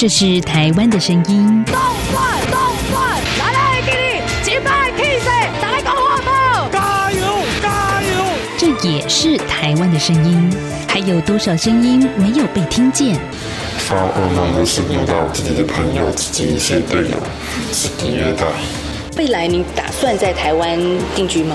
这是台湾的声音。动转动转，来来给你击败 K C，打来搞活宝，加油加油！这也是台湾的声音。还有多少声音没有被听见？发噩梦的是遇到自己的朋友、自己一些队友是虐待。未来你打算在台湾定居吗？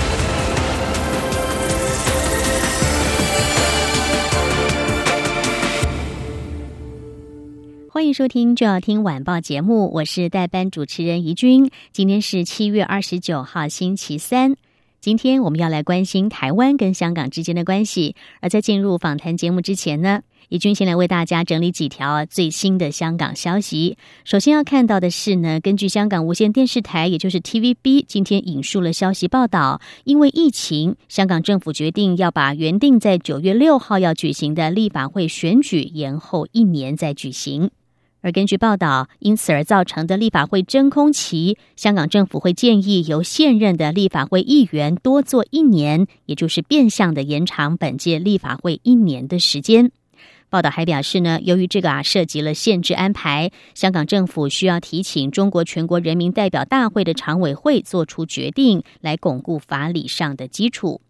收听就要听晚报节目，我是代班主持人怡君。今天是七月二十九号，星期三。今天我们要来关心台湾跟香港之间的关系。而在进入访谈节目之前呢，怡君先来为大家整理几条最新的香港消息。首先要看到的是呢，根据香港无线电视台，也就是 TVB，今天引述了消息报道，因为疫情，香港政府决定要把原定在九月六号要举行的立法会选举延后一年再举行。而根据报道，因此而造成的立法会真空期，香港政府会建议由现任的立法会议员多做一年，也就是变相的延长本届立法会一年的时间。报道还表示呢，由于这个啊涉及了限制安排，香港政府需要提请中国全国人民代表大会的常委会做出决定，来巩固法理上的基础。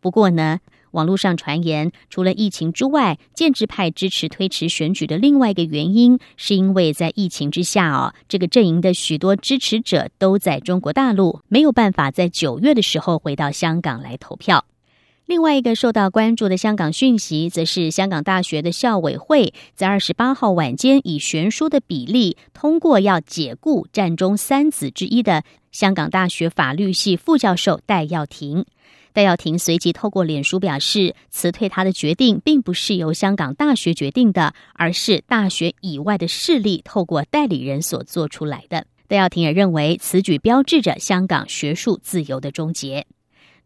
不过呢。网络上传言，除了疫情之外，建制派支持推迟选举的另外一个原因，是因为在疫情之下哦，这个阵营的许多支持者都在中国大陆，没有办法在九月的时候回到香港来投票。另外一个受到关注的香港讯息，则是香港大学的校委会在二十八号晚间以悬殊的比例通过要解雇战中三子之一的香港大学法律系副教授戴耀廷。戴耀廷随即透过脸书表示，辞退他的决定并不是由香港大学决定的，而是大学以外的势力透过代理人所做出来的。戴耀廷也认为，此举标志着香港学术自由的终结。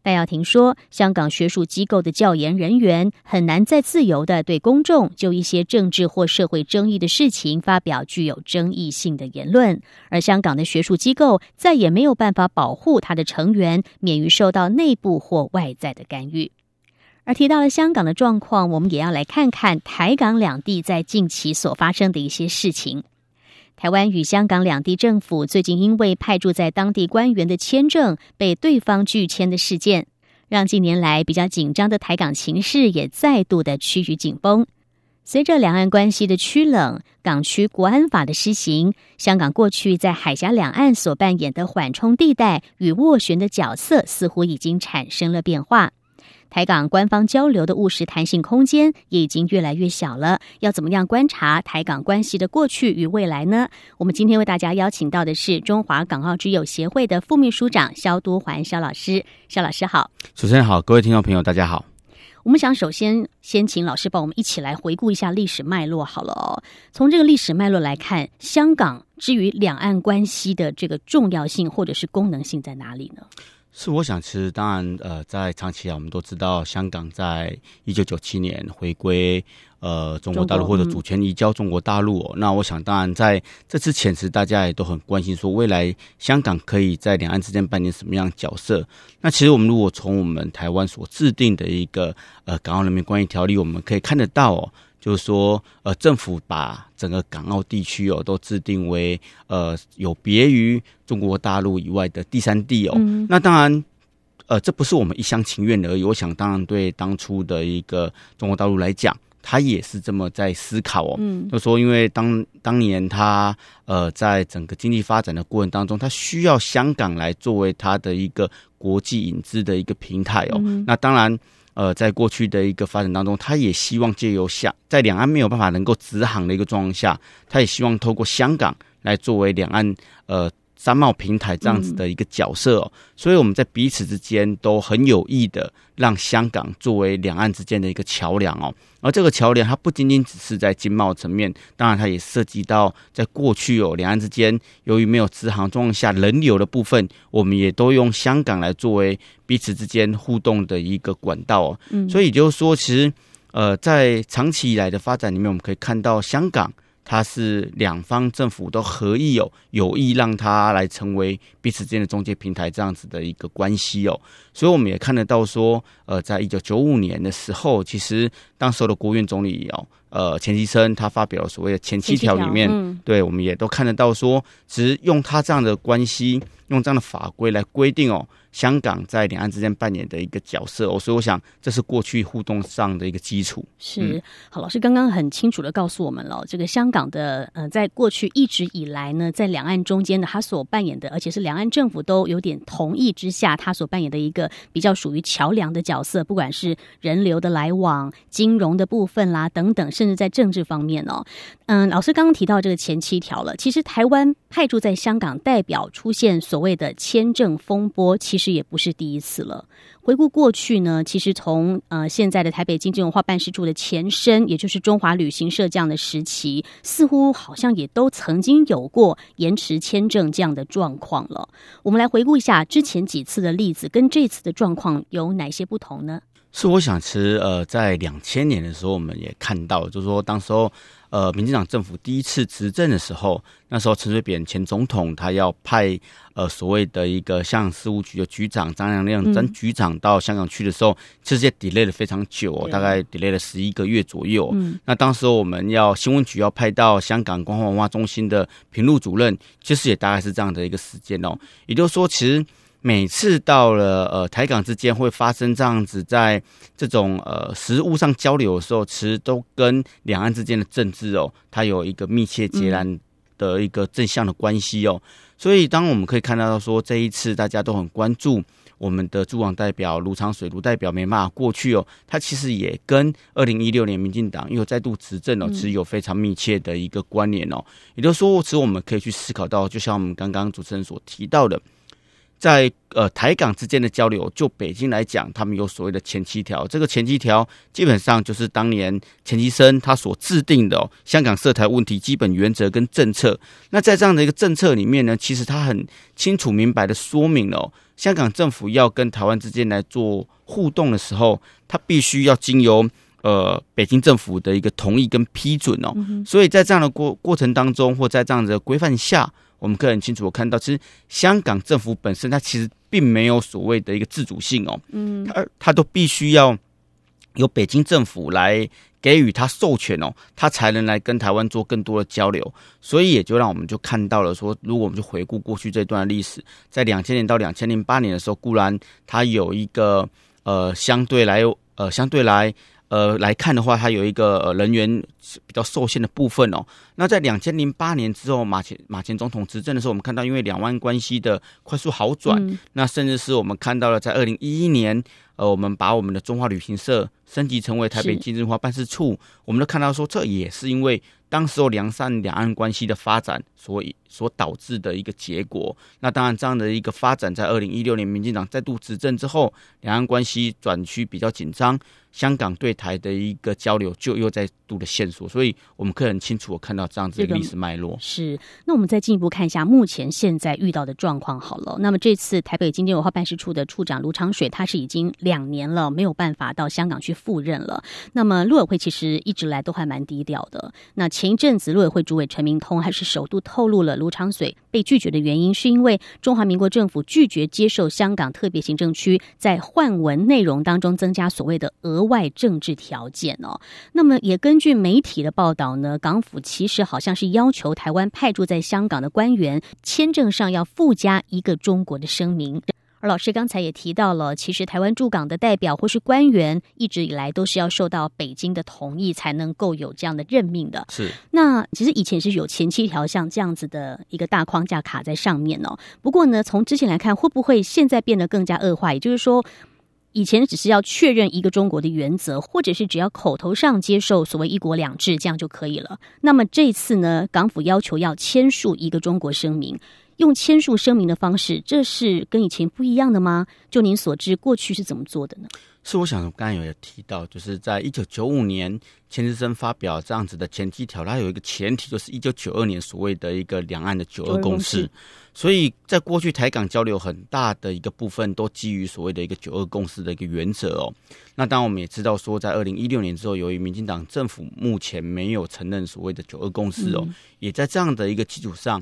戴耀廷说：“香港学术机构的教研人员很难再自由的对公众就一些政治或社会争议的事情发表具有争议性的言论，而香港的学术机构再也没有办法保护他的成员免于受到内部或外在的干预。”而提到了香港的状况，我们也要来看看台港两地在近期所发生的一些事情。台湾与香港两地政府最近因为派驻在当地官员的签证被对方拒签的事件，让近年来比较紧张的台港情势也再度的趋于紧绷。随着两岸关系的趋冷，港区国安法的施行，香港过去在海峡两岸所扮演的缓冲地带与斡旋的角色，似乎已经产生了变化。台港官方交流的务实弹性空间也已经越来越小了。要怎么样观察台港关系的过去与未来呢？我们今天为大家邀请到的是中华港澳之友协会的副秘书长肖都环肖老师。肖老师好，主持人好，各位听众朋友大家好。我们想首先先请老师帮我们一起来回顾一下历史脉络好了哦。从这个历史脉络来看，香港之于两岸关系的这个重要性或者是功能性在哪里呢？是，我想，其实当然，呃，在长期啊，我们都知道，香港在一九九七年回归呃中国大陆或者主权移交中国大陆。那我想，当然在这之前，其实大家也都很关心，说未来香港可以在两岸之间扮演什么样角色。那其实我们如果从我们台湾所制定的一个呃港澳人民关系条例，我们可以看得到哦。就是说，呃，政府把整个港澳地区哦，都制定为呃有别于中国大陆以外的第三地哦。那当然，呃，这不是我们一厢情愿而已。我想，当然对当初的一个中国大陆来讲，他也是这么在思考哦。嗯，就说因为当当年他呃在整个经济发展的过程当中，他需要香港来作为他的一个国际引资的一个平台哦。那当然。呃，在过去的一个发展当中，他也希望借由香，在两岸没有办法能够直航的一个状况下，他也希望透过香港来作为两岸呃商贸平台这样子的一个角色哦，所以我们在彼此之间都很有意的让香港作为两岸之间的一个桥梁哦，而这个桥梁它不仅仅只是在经贸层面，当然它也涉及到在过去哦两岸之间由于没有直航状况下人流的部分，我们也都用香港来作为彼此之间互动的一个管道哦，嗯。所以也就是说，其实呃在长期以来的发展里面，我们可以看到香港。它是两方政府都合意有有意让它来成为彼此间的中介平台这样子的一个关系哦，所以我们也看得到说，呃，在一九九五年的时候，其实当时的国务院总理哦，呃，钱其琛他发表所谓的前七条里面，对我们也都看得到说，只是用他这样的关系，用这样的法规来规定哦。香港在两岸之间扮演的一个角色哦，所以我想这是过去互动上的一个基础。是好，老师刚刚很清楚的告诉我们了，这个香港的呃，在过去一直以来呢，在两岸中间的他所扮演的，而且是两岸政府都有点同意之下，他所扮演的一个比较属于桥梁的角色，不管是人流的来往、金融的部分啦等等，甚至在政治方面哦。嗯，老师刚刚提到这个前七条了，其实台湾派驻在香港代表出现所谓的签证风波，其实。实也不是第一次了。回顾过去呢，其实从呃现在的台北经济文化办事处的前身，也就是中华旅行社这样的时期，似乎好像也都曾经有过延迟签证这样的状况了。我们来回顾一下之前几次的例子，跟这次的状况有哪些不同呢？是我想，其实呃，在两千年的时候，我们也看到，就是说，当时候呃，民进党政府第一次执政的时候，那时候陈水扁前总统他要派呃所谓的一个香港事务局的局长张良亮张局长到香港去的时候，其实也 delay 了非常久，大概 delay 了十一个月左右。嗯，那当时候我们要新闻局要派到香港光华文化中心的评录主任，其实也大概是这样的一个时间哦。也就是说，其实。每次到了呃台港之间会发生这样子，在这种呃实物上交流的时候，其实都跟两岸之间的政治哦，它有一个密切截然的一个正向的关系哦。所以，当我们可以看到说这一次大家都很关注我们的驻港代表卢长水卢代表没办法过去哦，他其实也跟二零一六年民进党又再度执政哦，其实有非常密切的一个关联哦。也就是说，其实我们可以去思考到，就像我们刚刚主持人所提到的。在呃台港之间的交流，就北京来讲，他们有所谓的前七条。这个前七条基本上就是当年钱其琛他所制定的香港涉台问题基本原则跟政策。那在这样的一个政策里面呢，其实他很清楚明白的说明了，香港政府要跟台湾之间来做互动的时候，他必须要经由呃北京政府的一个同意跟批准哦。所以在这样的过过程当中，或在这样的规范下。我们可以很清楚的看到，其实香港政府本身它其实并没有所谓的一个自主性哦，嗯，它它都必须要由北京政府来给予它授权哦，它才能来跟台湾做更多的交流，所以也就让我们就看到了说，如果我们就回顾过去这段历史，在两千年到两千零八年的时候，固然它有一个呃相对来呃相对来。呃，来看的话，它有一个人员比较受限的部分哦。那在两千零八年之后，马前马前总统执政的时候，我们看到因为两岸关系的快速好转，那甚至是我们看到了在二零一一年，呃，我们把我们的中华旅行社升级成为台北经济文化办事处，我们都看到说，这也是因为当时候良善两岸关系的发展，所以所导致的一个结果。那当然，这样的一个发展，在二零一六年民进党再度执政之后，两岸关系转趋比较紧张。香港对台的一个交流就又再度的线索，所以我们可以很清楚的看到这样子的历史脉络。是，那我们再进一步看一下目前现在遇到的状况好了。那么这次台北经济文化办事处的处长卢长水，他是已经两年了没有办法到香港去赴任了。那么陆委会其实一直来都还蛮低调的。那前一阵子陆委会主委陈明通还是首度透露了卢长水被拒绝的原因，是因为中华民国政府拒绝接受香港特别行政区在换文内容当中增加所谓的额。外政治条件哦，那么也根据媒体的报道呢，港府其实好像是要求台湾派驻在香港的官员签证上要附加一个中国的声明。而老师刚才也提到了，其实台湾驻港的代表或是官员一直以来都是要受到北京的同意才能够有这样的任命的。是那其实以前是有前七条像这样子的一个大框架卡在上面哦。不过呢，从之前来看，会不会现在变得更加恶化？也就是说。以前只是要确认一个中国的原则，或者是只要口头上接受所谓一国两制，这样就可以了。那么这次呢，港府要求要签署一个中国声明，用签署声明的方式，这是跟以前不一样的吗？就您所知，过去是怎么做的呢？是我想刚才有提到，就是在一九九五年，钱志森发表这样子的前几条，它有一个前提，就是一九九二年所谓的一个两岸的九二共识。所以在过去台港交流很大的一个部分，都基于所谓的一个九二共识的一个原则哦。那当然我们也知道说，在二零一六年之后，由于民进党政府目前没有承认所谓的九二共识哦，也在这样的一个基础上。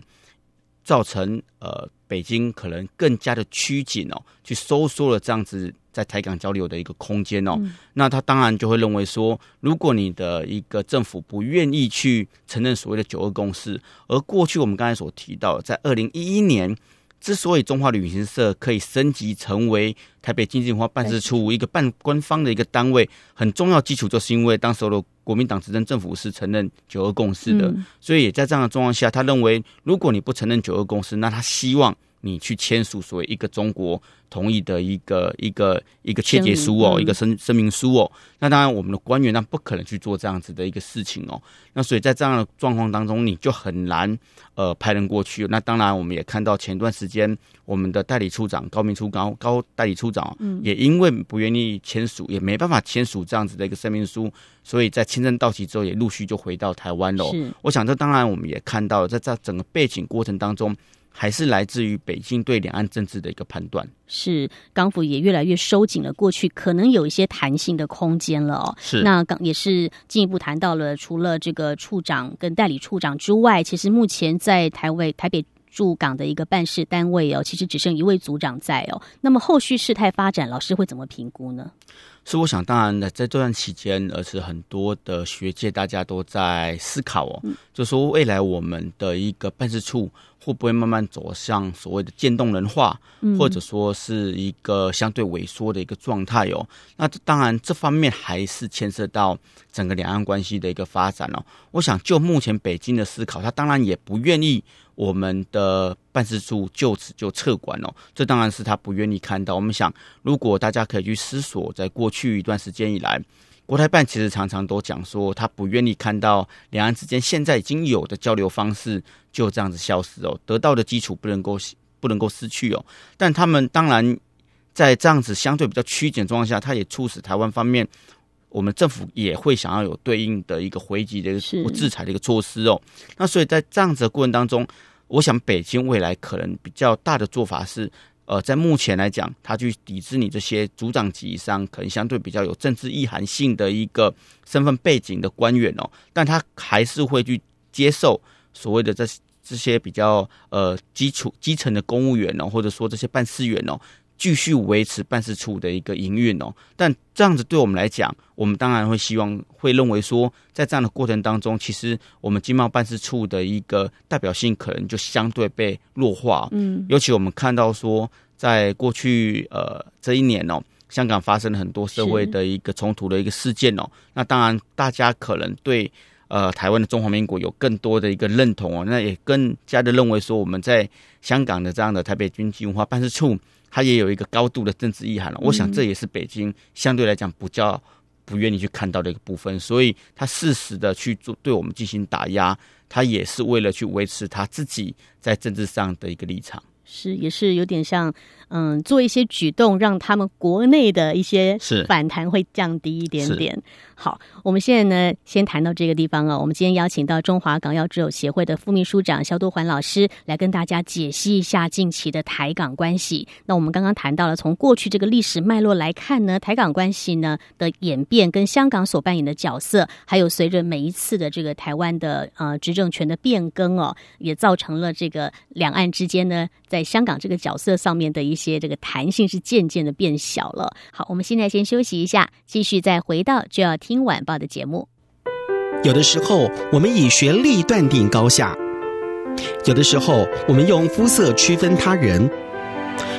造成呃，北京可能更加的趋紧哦，去收缩了这样子在台港交流的一个空间哦。那他当然就会认为说，如果你的一个政府不愿意去承认所谓的九二共识，而过去我们刚才所提到，在二零一一年。之所以中华旅行社可以升级成为台北经济文化办事处一个半官方的一个单位，很重要基础就是因为当时的国民党执政政府是承认九二共识的，所以也在这样的状况下，他认为如果你不承认九二共识，那他希望。你去签署所谓一个中国同意的一个一个一个切结书哦，一个声声明书哦。那当然，我们的官员那不可能去做这样子的一个事情哦。那所以在这样的状况当中，你就很难呃派人过去。那当然，我们也看到前段时间我们的代理处长高明初高高代理处长，嗯，也因为不愿意签署，也没办法签署这样子的一个声明书，所以在签证到期之后，也陆续就回到台湾了。我想这当然我们也看到，在这整个背景过程当中。还是来自于北京对两岸政治的一个判断，是港府也越来越收紧了，过去可能有一些弹性的空间了哦。是那港也是进一步谈到了，除了这个处长跟代理处长之外，其实目前在台位台北驻港的一个办事单位哦，其实只剩一位组长在哦。那么后续事态发展，老师会怎么评估呢？是我想，当然在这段期间，而是很多的学界大家都在思考哦，就说未来我们的一个办事处。会不会慢慢走向所谓的渐冻人化，或者说是一个相对萎缩的一个状态哦？那当然，这方面还是牵涉到整个两岸关系的一个发展哦。我想，就目前北京的思考，他当然也不愿意我们的办事处就此就撤管哦。这当然是他不愿意看到。我们想，如果大家可以去思索，在过去一段时间以来。国台办其实常常都讲说，他不愿意看到两岸之间现在已经有的交流方式就这样子消失哦，得到的基础不能够不能够失去哦。但他们当然在这样子相对比较曲解状况下，他也促使台湾方面，我们政府也会想要有对应的一个回击的一个制裁的一个措施哦。那所以在这样子的过程当中，我想北京未来可能比较大的做法是。呃，在目前来讲，他去抵制你这些组长级以上，可能相对比较有政治意涵性的一个身份背景的官员哦，但他还是会去接受所谓的这这些比较呃基础基层的公务员哦，或者说这些办事员哦。继续维持办事处的一个营运哦，但这样子对我们来讲，我们当然会希望会认为说，在这样的过程当中，其实我们经贸办事处的一个代表性可能就相对被弱化。嗯，尤其我们看到说，在过去呃这一年哦，香港发生了很多社会的一个冲突的一个事件哦，那当然大家可能对呃台湾的中华民国有更多的一个认同哦，那也更加的认为说，我们在香港的这样的台北军机文化办事处。它也有一个高度的政治意涵了，我想这也是北京相对来讲比较不愿意去看到的一个部分，所以他适时的去做对我们进行打压，他也是为了去维持他自己在政治上的一个立场，是也是有点像嗯做一些举动，让他们国内的一些反弹会降低一点点。好，我们现在呢，先谈到这个地方啊。我们今天邀请到中华港药之友协会的副秘书长肖多环老师来跟大家解析一下近期的台港关系。那我们刚刚谈到了，从过去这个历史脉络来看呢，台港关系呢的演变跟香港所扮演的角色，还有随着每一次的这个台湾的呃执政权的变更哦，也造成了这个两岸之间呢，在香港这个角色上面的一些这个弹性是渐渐的变小了。好，我们现在先休息一下，继续再回到就要听。晚报的节目，有的时候我们以学历断定高下，有的时候我们用肤色区分他人，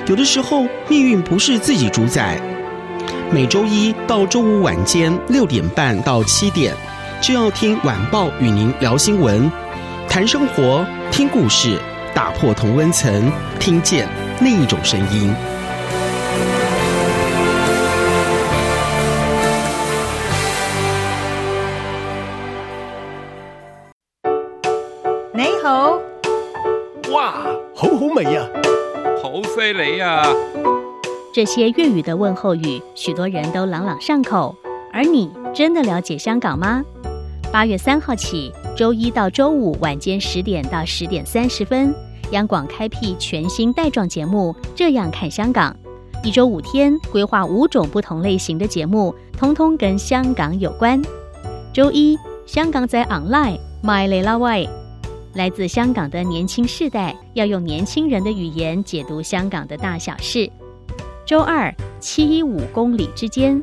有的时候命运不是自己主宰。每周一到周五晚间六点半到七点，就要听晚报与您聊新闻、谈生活、听故事，打破同温层，听见另一种声音。你好哇，好好味呀！好犀利呀！这些粤语的问候语，许多人都朗朗上口。而你真的了解香港吗？八月三号起，周一到周五晚间十点到十点三十分，央广开辟全新带状节目《这样看香港》，一周五天，规划五种不同类型的节目，通通跟香港有关。周一，香港在 online My l a Way，来自香港的年轻世代要用年轻人的语言解读香港的大小事。周二，七一五公里之间。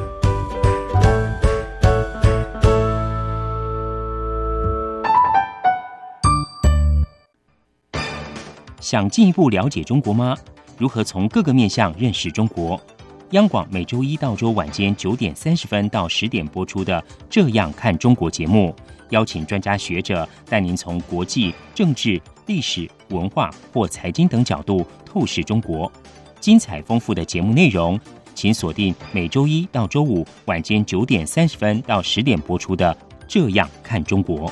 想进一步了解中国吗？如何从各个面向认识中国？央广每周一到周晚间九点三十分到十点播出的《这样看中国》节目，邀请专家学者带您从国际、政治、历史、文化或财经等角度透视中国。精彩丰富的节目内容，请锁定每周一到周五晚间九点三十分到十点播出的《这样看中国》。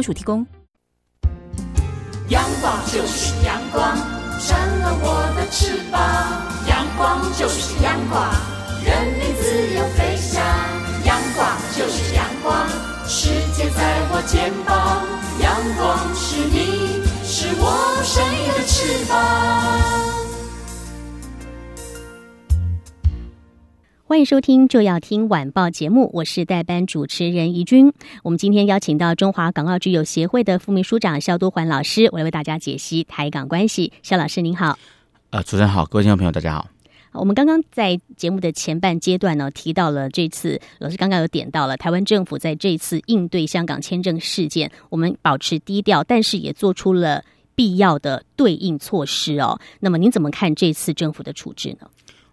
提供。阳光就是阳光，成了我的翅膀。阳光就是阳光，任你自由飞翔。阳光就是阳光，世界在我肩膀。阳光是你，是我生命的翅膀。欢迎收听就要听晚报节目，我是代班主持人怡君。我们今天邀请到中华港澳居友协会的副秘书长肖多环老师，我来为大家解析台港关系。肖老师您好，呃，主持人好，各位听众朋友大家好。我们刚刚在节目的前半阶段呢，提到了这次老师刚刚有点到了台湾政府在这次应对香港签证事件，我们保持低调，但是也做出了必要的对应措施哦。那么您怎么看这次政府的处置呢？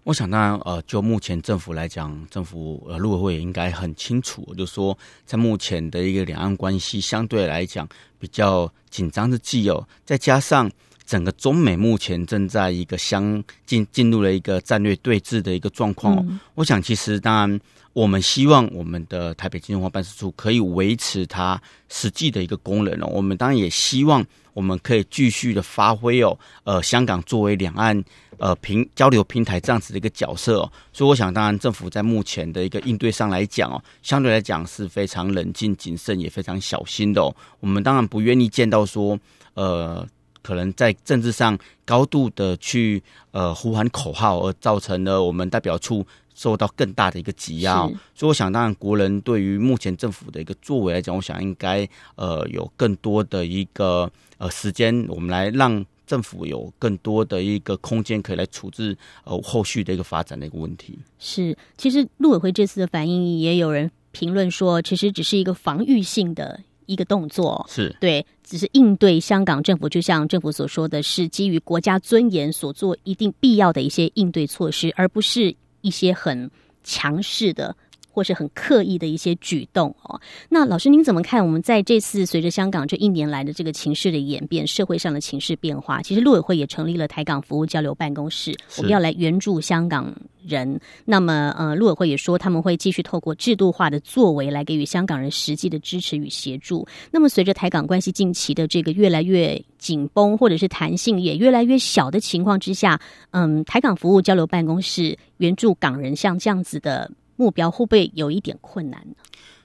我想，当然，呃，就目前政府来讲，政府呃陆委会也应该很清楚，就说在目前的一个两岸关系相对来讲比较紧张的既有，再加上整个中美目前正在一个相进进入了一个战略对峙的一个状况，我想其实当然。我们希望我们的台北金融化办事处可以维持它实际的一个功能哦。我们当然也希望我们可以继续的发挥哦，呃，香港作为两岸呃平交流平台这样子的一个角色哦。所以我想，当然政府在目前的一个应对上来讲哦，相对来讲是非常冷静谨慎，也非常小心的哦。我们当然不愿意见到说，呃，可能在政治上高度的去呃呼喊口号，而造成了我们代表处。受到更大的一个挤压，所以我想，当然国人对于目前政府的一个作为来讲，我想应该呃有更多的一个呃时间，我们来让政府有更多的一个空间，可以来处置呃后续的一个发展的一个问题。是，其实陆委会这次的反应，也有人评论说，其实只是一个防御性的一个动作，是对，只是应对香港政府，就像政府所说的是基于国家尊严所做一定必要的一些应对措施，而不是。一些很强势的，或是很刻意的一些举动哦。那老师您怎么看？我们在这次随着香港这一年来的这个情势的演变，社会上的情势变化，其实陆委会也成立了台港服务交流办公室，我们要来援助香港人。那么，呃，陆委会也说他们会继续透过制度化的作为来给予香港人实际的支持与协助。那么，随着台港关系近期的这个越来越紧绷，或者是弹性也越来越小的情况之下，嗯，台港服务交流办公室援助港人像这样子的目标，会不会有一点困难呢？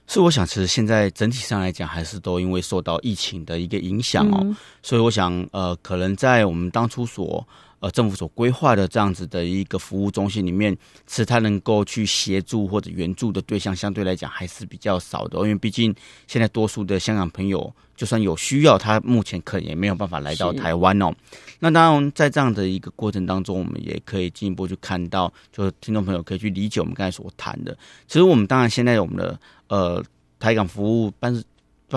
是，我想其实现在整体上来讲，还是都因为受到疫情的一个影响哦，所以我想，呃，可能在我们当初所。呃，政府所规划的这样子的一个服务中心里面，其实它能够去协助或者援助的对象，相对来讲还是比较少的。因为毕竟现在多数的香港朋友，就算有需要，他目前可能也没有办法来到台湾哦。那当然，在这样的一个过程当中，我们也可以进一步去看到，就是听众朋友可以去理解我们刚才所谈的。其实我们当然现在我们的呃台港服务办事。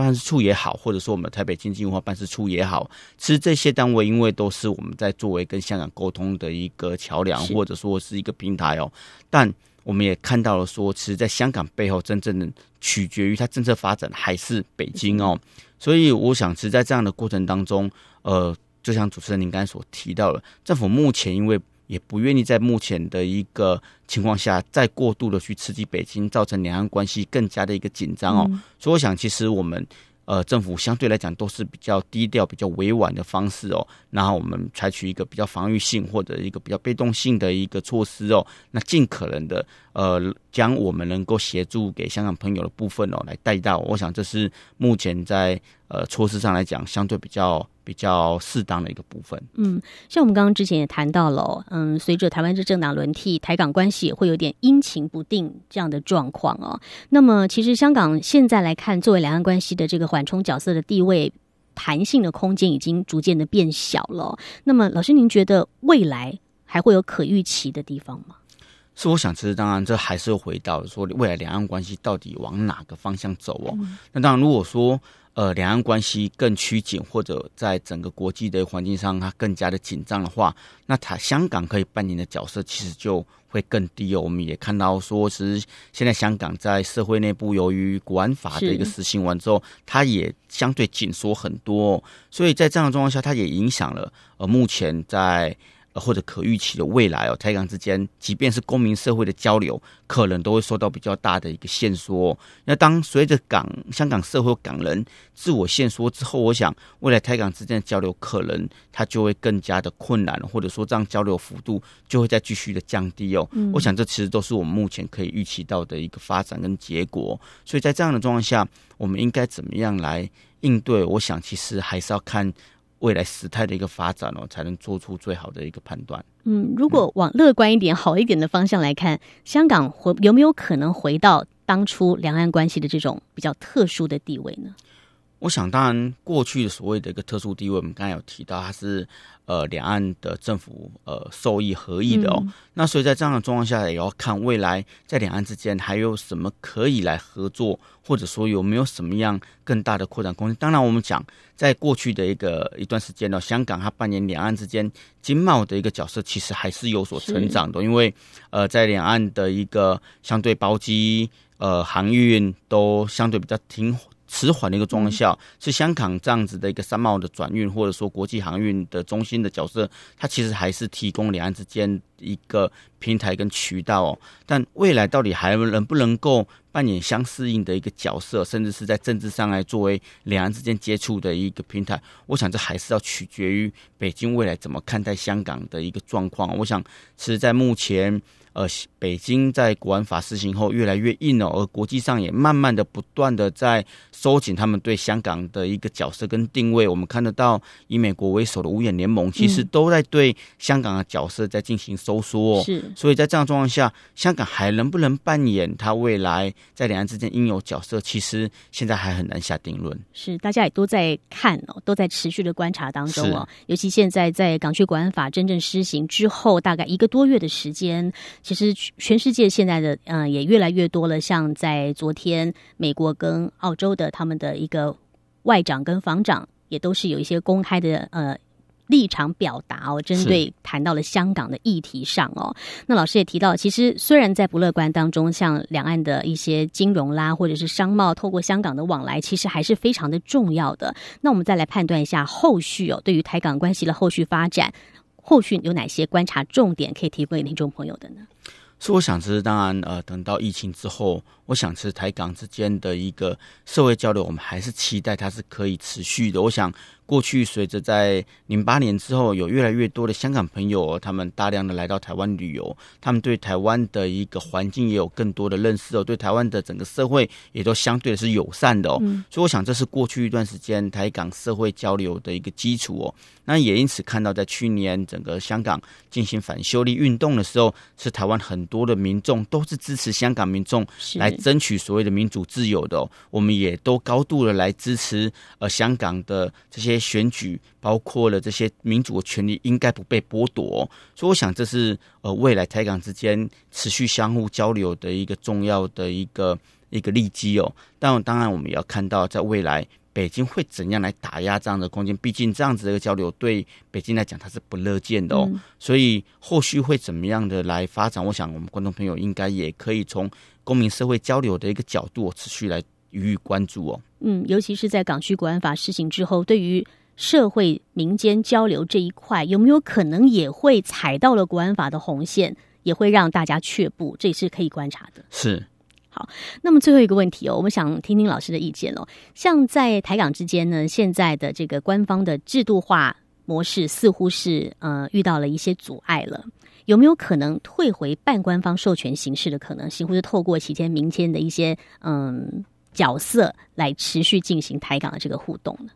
办事处也好，或者说我们台北经济文化办事处也好，其实这些单位因为都是我们在作为跟香港沟通的一个桥梁，或者说是一个平台哦。但我们也看到了说，其实在香港背后，真正的取决于它政策发展还是北京哦。所以我想，其实在这样的过程当中，呃，就像主持人您刚才所提到的，政府目前因为。也不愿意在目前的一个情况下再过度的去刺激北京，造成两岸关系更加的一个紧张哦。所以我想，其实我们呃政府相对来讲都是比较低调、比较委婉的方式哦。然后我们采取一个比较防御性或者一个比较被动性的一个措施哦。那尽可能的呃将我们能够协助给香港朋友的部分哦来带到。我想这是目前在呃措施上来讲相对比较。比较适当的一个部分。嗯，像我们刚刚之前也谈到了，嗯，随着台湾这政党轮替，台港关系也会有点阴晴不定这样的状况哦。那么，其实香港现在来看，作为两岸关系的这个缓冲角色的地位，弹性的空间已经逐渐的变小了。那么，老师，您觉得未来还会有可预期的地方吗？是，我想其实当然，这还是回到说未来两岸关系到底往哪个方向走哦。那当然，如果说。呃，两岸关系更趋紧，或者在整个国际的环境上它更加的紧张的话，那它香港可以扮演的角色其实就会更低哦。我们也看到说，其实现在香港在社会内部，由于国安法的一个实行完之后，它也相对紧缩很多，所以在这样的状况下，它也影响了呃目前在。或者可预期的未来哦，台港之间，即便是公民社会的交流，可能都会受到比较大的一个限缩。那当随着港香港社会港人自我限缩之后，我想未来台港之间的交流可能它就会更加的困难，或者说这样交流幅度就会再继续的降低哦。我想这其实都是我们目前可以预期到的一个发展跟结果。所以在这样的状况下，我们应该怎么样来应对？我想其实还是要看。未来时态的一个发展哦，才能做出最好的一个判断。嗯，如果往乐观一点、好一点的方向来看，香港回有没有可能回到当初两岸关系的这种比较特殊的地位呢？我想，当然，过去的所谓的一个特殊地位，我们刚才有提到，它是呃两岸的政府呃受益合意的哦。那所以在这样的状况下，也要看未来在两岸之间还有什么可以来合作，或者说有没有什么样更大的扩展空间。当然，我们讲在过去的一个一段时间呢，香港它扮演两岸之间经贸的一个角色，其实还是有所成长的，因为呃在两岸的一个相对包机呃航运都相对比较停。迟缓的一个状况下，是香港这样子的一个商贸的转运，或者说国际航运的中心的角色，它其实还是提供两岸之间一个平台跟渠道哦。但未来到底还能不能够扮演相适应的一个角色，甚至是在政治上来作为两岸之间接触的一个平台，我想这还是要取决于北京未来怎么看待香港的一个状况。我想，其实在目前。呃，北京在国安法施行后越来越硬哦，而国际上也慢慢的不断的在收紧他们对香港的一个角色跟定位。我们看得到，以美国为首的五眼联盟其实都在对香港的角色在进行收缩。是，所以在这样状况下，香港还能不能扮演它未来在两岸之间应有角色，其实现在还很难下定论。是，大家也都在看哦，都在持续的观察当中哦。尤其现在在港区国安法真正施行之后，大概一个多月的时间。其实全世界现在的嗯也越来越多了，像在昨天，美国跟澳洲的他们的一个外长跟防长也都是有一些公开的呃立场表达哦，针对谈到了香港的议题上哦。那老师也提到，其实虽然在不乐观当中，像两岸的一些金融啦，或者是商贸，透过香港的往来，其实还是非常的重要的。那我们再来判断一下后续哦，对于台港关系的后续发展，后续有哪些观察重点可以提供给听众朋友的呢？是我想，知当然，呃，等到疫情之后，我想是台港之间的一个社会交流，我们还是期待它是可以持续的。我想。过去随着在零八年之后，有越来越多的香港朋友，他们大量的来到台湾旅游，他们对台湾的一个环境也有更多的认识哦，对台湾的整个社会也都相对的是友善的哦。所以我想这是过去一段时间台港社会交流的一个基础哦。那也因此看到在去年整个香港进行反修例运动的时候，是台湾很多的民众都是支持香港民众来争取所谓的民主自由的。我们也都高度的来支持呃香港的这些。选举包括了这些民主的权利应该不被剥夺，所以我想这是呃未来台港之间持续相互交流的一个重要的一个一个利基哦。但当然我们也要看到，在未来北京会怎样来打压这样的空间，毕竟这样子的一个交流对北京来讲它是不乐见的哦。所以后续会怎么样的来发展，我想我们观众朋友应该也可以从公民社会交流的一个角度持续来予以关注哦。嗯，尤其是在港区国安法施行之后，对于社会民间交流这一块，有没有可能也会踩到了国安法的红线，也会让大家却步？这也是可以观察的。是好，那么最后一个问题哦，我们想听听老师的意见哦。像在台港之间呢，现在的这个官方的制度化模式似乎是呃遇到了一些阻碍了，有没有可能退回半官方授权形式的可能性，或者透过期间民间的一些嗯角色来持续进行台港的这个互动呢？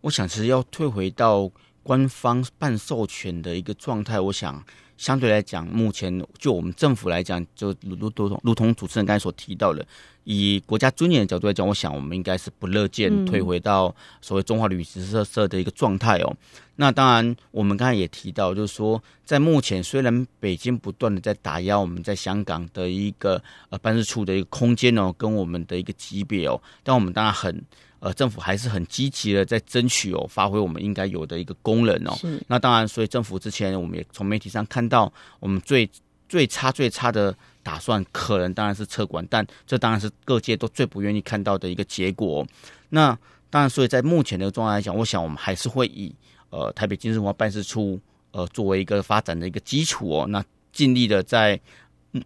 我想，其实要退回到官方半授权的一个状态，我想相对来讲，目前就我们政府来讲，就如如同如同主持人刚才所提到的，以国家尊严的角度来讲，我想我们应该是不乐见退回到所谓中华旅行社社的一个状态哦。那当然，我们刚才也提到，就是说，在目前虽然北京不断的在打压我们在香港的一个呃办事处的一个空间哦，跟我们的一个级别哦，但我们当然很。呃，政府还是很积极的在争取哦，发挥我们应该有的一个功能哦。那当然，所以政府之前我们也从媒体上看到，我们最最差最差的打算，可能当然是撤管，但这当然是各界都最不愿意看到的一个结果。那当然，所以在目前的状态来讲，我想我们还是会以呃台北经济文化办事处呃作为一个发展的一个基础哦，那尽力的在。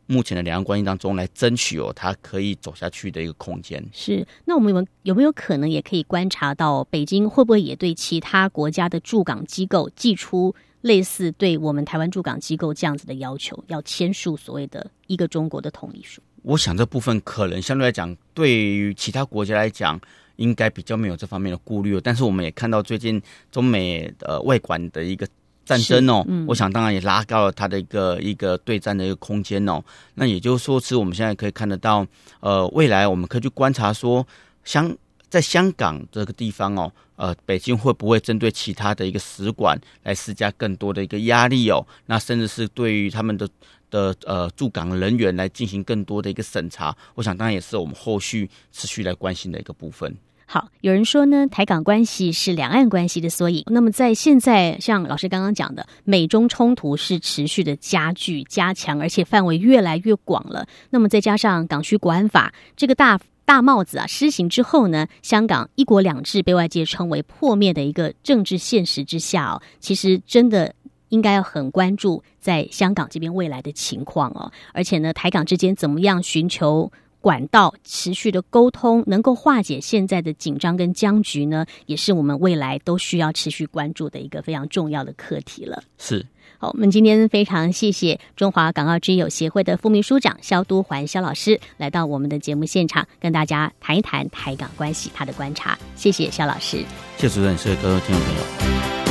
目前的两岸关系当中，来争取哦，它可以走下去的一个空间。是，那我们有有没有可能也可以观察到，北京会不会也对其他国家的驻港机构寄出类似对我们台湾驻港机构这样子的要求，要签署所谓的一个中国的统一书？我想这部分可能相对来讲，对于其他国家来讲，应该比较没有这方面的顾虑。但是我们也看到最近中美呃外管的一个。战争哦，我想当然也拉高了它的一个一个对战的一个空间哦。那也就是说，是我们现在可以看得到，呃，未来我们可以去观察说，香在香港这个地方哦，呃，北京会不会针对其他的一个使馆来施加更多的一个压力哦？那甚至是对于他们的的呃驻港人员来进行更多的一个审查，我想当然也是我们后续持续来关心的一个部分。好，有人说呢，台港关系是两岸关系的缩影。那么在现在，像老师刚刚讲的，美中冲突是持续的加剧、加强，而且范围越来越广了。那么再加上港区国安法这个大大帽子啊施行之后呢，香港一国两制被外界称为破灭的一个政治现实之下哦，其实真的应该要很关注在香港这边未来的情况哦。而且呢，台港之间怎么样寻求？管道持续的沟通，能够化解现在的紧张跟僵局呢，也是我们未来都需要持续关注的一个非常重要的课题了。是，好，我们今天非常谢谢中华港澳之友协会的副秘书长肖都环肖老师来到我们的节目现场，跟大家谈一谈台港关系他的观察。谢谢肖老师，谢谢主任，谢谢各位听众朋友。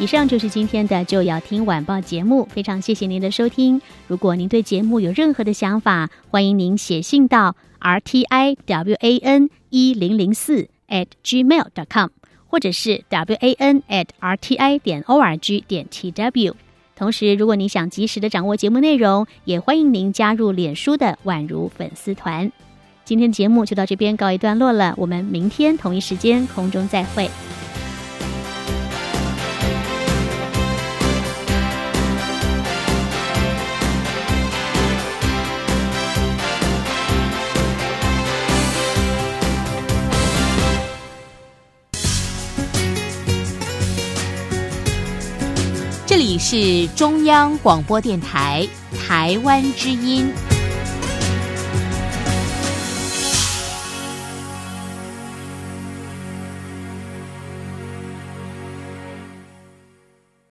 以上就是今天的就要听晚报节目非常谢谢您的收听。如果您对节目有任何的想法欢迎您写信到 rtiwan 一零零四 at gmail dot com 或者是 wanatrti 点 org 点 tw 同时如果您想及时的掌握节目内容也欢迎您加入脸书的宛如粉丝团。今天节目就到这边告一段落了我们明天同一时间空中再会。是中央广播电台台湾之音。